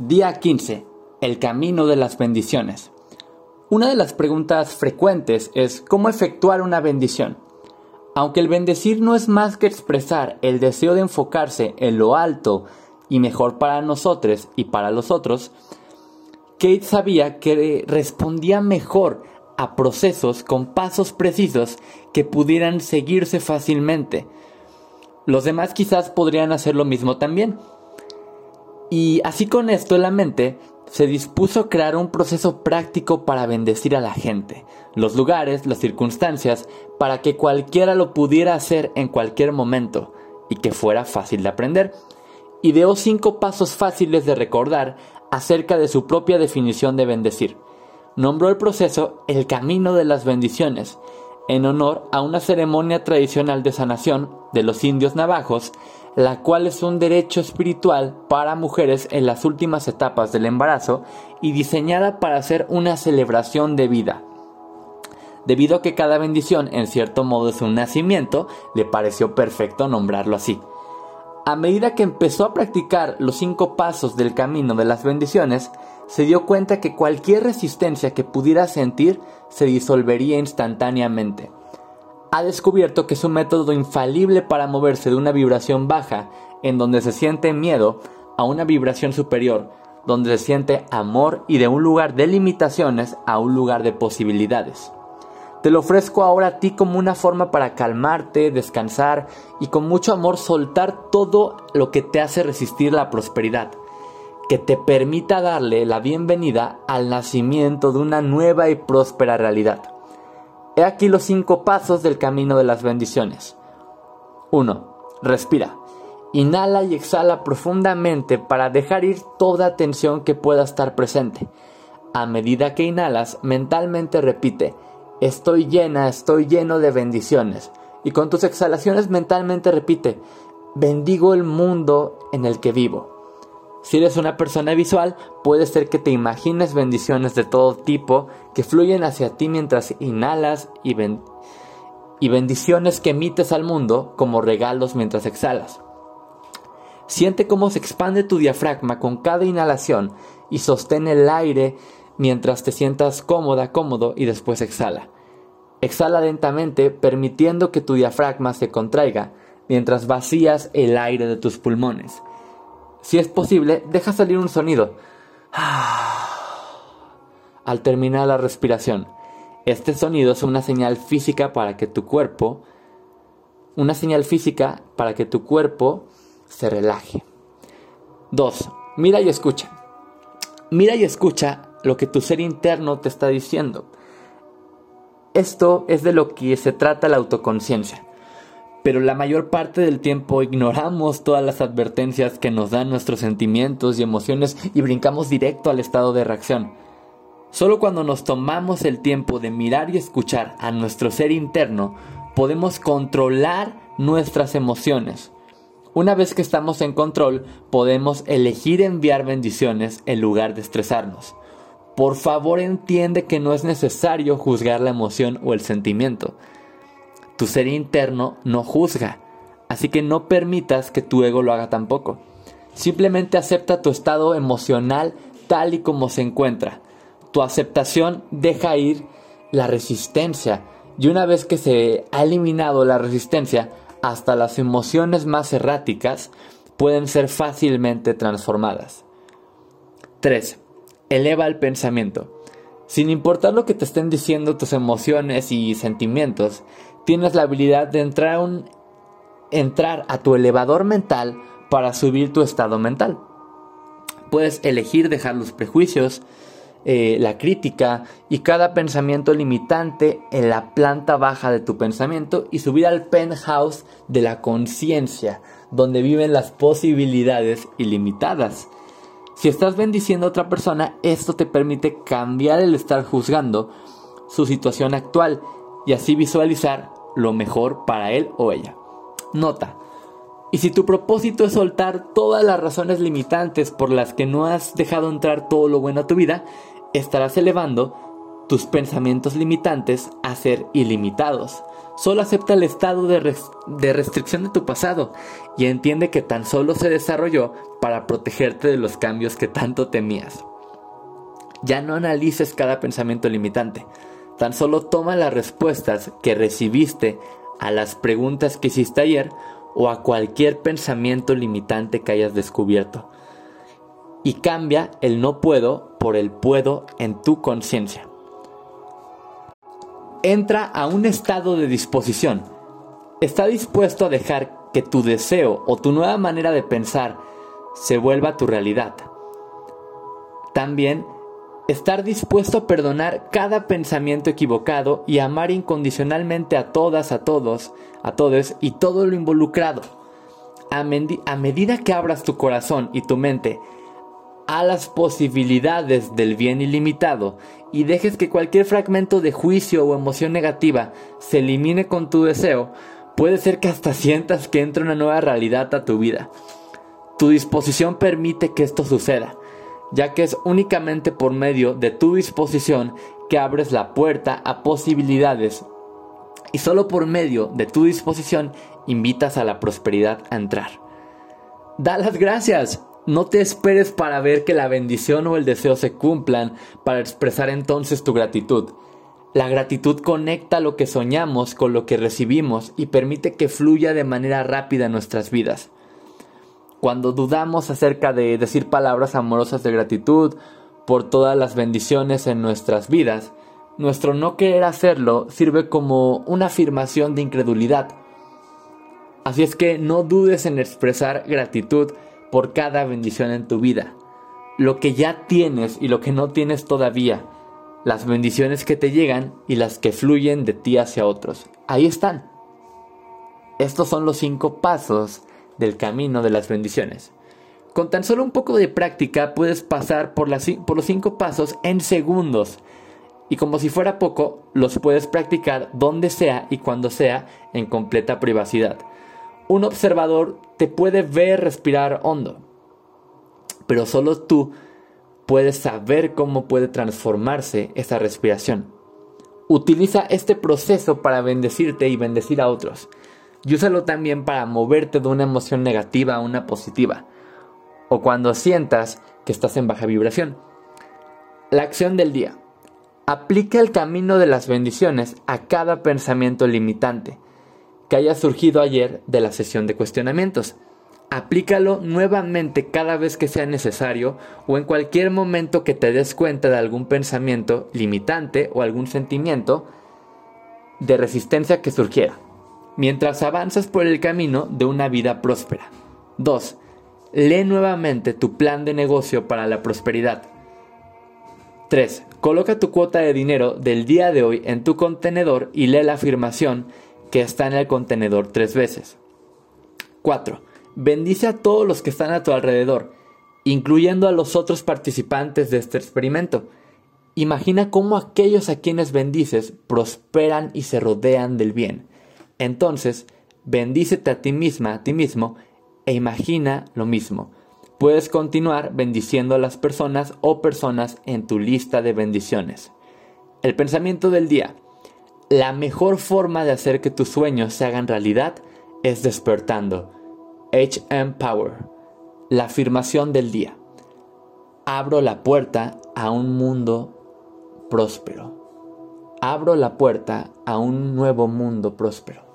Día 15. El camino de las bendiciones. Una de las preguntas frecuentes es ¿cómo efectuar una bendición? Aunque el bendecir no es más que expresar el deseo de enfocarse en lo alto y mejor para nosotros y para los otros, Kate sabía que respondía mejor a procesos con pasos precisos que pudieran seguirse fácilmente. Los demás quizás podrían hacer lo mismo también y así con esto en la mente, se dispuso crear un proceso práctico para bendecir a la gente, los lugares, las circunstancias, para que cualquiera lo pudiera hacer en cualquier momento y que fuera fácil de aprender. Ideó cinco pasos fáciles de recordar acerca de su propia definición de bendecir. Nombró el proceso el camino de las bendiciones, en honor a una ceremonia tradicional de sanación de los indios navajos la cual es un derecho espiritual para mujeres en las últimas etapas del embarazo y diseñada para ser una celebración de vida. Debido a que cada bendición en cierto modo es un nacimiento, le pareció perfecto nombrarlo así. A medida que empezó a practicar los cinco pasos del camino de las bendiciones, se dio cuenta que cualquier resistencia que pudiera sentir se disolvería instantáneamente ha descubierto que es un método infalible para moverse de una vibración baja, en donde se siente miedo, a una vibración superior, donde se siente amor y de un lugar de limitaciones a un lugar de posibilidades. Te lo ofrezco ahora a ti como una forma para calmarte, descansar y con mucho amor soltar todo lo que te hace resistir la prosperidad, que te permita darle la bienvenida al nacimiento de una nueva y próspera realidad. He aquí los cinco pasos del camino de las bendiciones. 1. Respira. Inhala y exhala profundamente para dejar ir toda tensión que pueda estar presente. A medida que inhalas, mentalmente repite, estoy llena, estoy lleno de bendiciones. Y con tus exhalaciones mentalmente repite, bendigo el mundo en el que vivo. Si eres una persona visual, puede ser que te imagines bendiciones de todo tipo que fluyen hacia ti mientras inhalas y, bendiciones que emites al mundo como regalos mientras exhalas. Siente cómo se expande tu diafragma con cada inhalación y sostén el aire mientras te sientas cómoda, cómodo y después exhala. Exhala lentamente permitiendo que tu diafragma se contraiga mientras vacías el aire de tus pulmones. Si es posible, deja salir un sonido. Al terminar la respiración. Este sonido es una señal física para que tu cuerpo, una señal física para que tu cuerpo se relaje. 2. Mira y escucha. Mira y escucha lo que tu ser interno te está diciendo. Esto es de lo que se trata la autoconciencia pero la mayor parte del tiempo ignoramos todas las advertencias que nos dan nuestros sentimientos y emociones y brincamos directo al estado de reacción. Solo cuando nos tomamos el tiempo de mirar y escuchar a nuestro ser interno, podemos controlar nuestras emociones. Una vez que estamos en control, podemos elegir enviar bendiciones en lugar de estresarnos. Por favor entiende que no es necesario juzgar la emoción o el sentimiento. Tu ser interno no juzga, así que no permitas que tu ego lo haga tampoco. Simplemente acepta tu estado emocional tal y como se encuentra. Tu aceptación deja ir la resistencia y una vez que se ha eliminado la resistencia, hasta las emociones más erráticas pueden ser fácilmente transformadas. 3. Eleva el pensamiento. Sin importar lo que te estén diciendo tus emociones y sentimientos, tienes la habilidad de entrar a, tu elevador mental para subir tu estado mental. Puedes elegir dejar los prejuicios, eh, la crítica y cada pensamiento limitante en la planta baja de tu pensamiento y subir al penthouse de la conciencia, donde viven las posibilidades ilimitadas. Si estás bendiciendo a otra persona, esto te permite cambiar el estar juzgando su situación actual y así visualizar lo mejor para él o ella. Nota. Y si tu propósito es soltar todas las razones limitantes por las que no has dejado entrar todo lo bueno a tu vida, estarás elevando tus pensamientos limitantes a ser ilimitados. Solo acepta el estado de, restricción de tu pasado y entiende que tan solo se desarrolló para protegerte de los cambios que tanto temías. Ya no analices cada pensamiento limitante, tan solo toma las respuestas que recibiste a las preguntas que hiciste ayer o a cualquier pensamiento limitante que hayas descubierto. Y cambia el no puedo por el puedo en tu conciencia. Entra a un estado de disposición. Está dispuesto a dejar que tu deseo o tu nueva manera de pensar se vuelva tu realidad. También estar dispuesto a perdonar cada pensamiento equivocado y amar incondicionalmente a todas, a todos, a todos y todo lo involucrado. A, medida que abras tu corazón y tu mente a las posibilidades del bien ilimitado y dejes que cualquier fragmento de juicio o emoción negativa se elimine con tu deseo, puede ser que hasta sientas que entra una nueva realidad a tu vida. Tu disposición permite que esto suceda ya que es únicamente por medio de tu disposición que abres la puerta a posibilidades y solo por medio de tu disposición invitas a la prosperidad a entrar. Da las gracias. No te esperes para ver que la bendición o el deseo se cumplan para expresar entonces tu gratitud. La gratitud conecta lo que soñamos con lo que recibimos y permite que fluya de manera rápida en nuestras vidas. Cuando dudamos acerca de decir palabras amorosas de gratitud por todas las bendiciones en nuestras vidas, nuestro no querer hacerlo sirve como una afirmación de incredulidad. Así es que no dudes en expresar gratitud por cada bendición en tu vida. Lo que ya tienes y lo que no tienes todavía. Las bendiciones que te llegan y las que fluyen de ti hacia otros. Ahí están. Estos son los cinco pasos del camino de las bendiciones. Con tan solo un poco de práctica puedes pasar por, por los cinco pasos en segundos. Y como si fuera poco, los puedes practicar donde sea y cuando sea en completa privacidad. Un observador te puede ver respirar hondo, pero solo tú puedes saber cómo puede transformarse esa respiración. Utiliza este proceso para bendecirte y bendecir a otros y úsalo también para moverte de una emoción negativa a una positiva, o cuando sientas que estás en baja vibración. La acción del día. Aplica el camino de las bendiciones a cada pensamiento limitante que haya surgido ayer de la sesión de cuestionamientos. Aplícalo nuevamente cada vez que sea necesario o en cualquier momento que te des cuenta de algún pensamiento limitante o algún sentimiento de resistencia que surgiera mientras avanzas por el camino de una vida próspera. 2. Lee nuevamente tu plan de negocio para la prosperidad. 3. Coloca tu cuota de dinero del día de hoy en tu contenedor y lee la afirmación que está en el contenedor tres veces. 4. Bendice a todos los que están a tu alrededor, incluyendo a los otros participantes de este experimento. Imagina cómo aquellos a quienes bendices prosperan y se rodean del bien. Entonces, bendícete a ti misma, a ti mismo, e imagina lo mismo. Puedes continuar bendiciendo a las personas o personas en tu lista de bendiciones. El pensamiento del día. La mejor forma de hacer que tus sueños se hagan realidad es despertando. HM Power. La afirmación del día. Abro la puerta a un mundo próspero. Abro la puerta a un nuevo mundo próspero.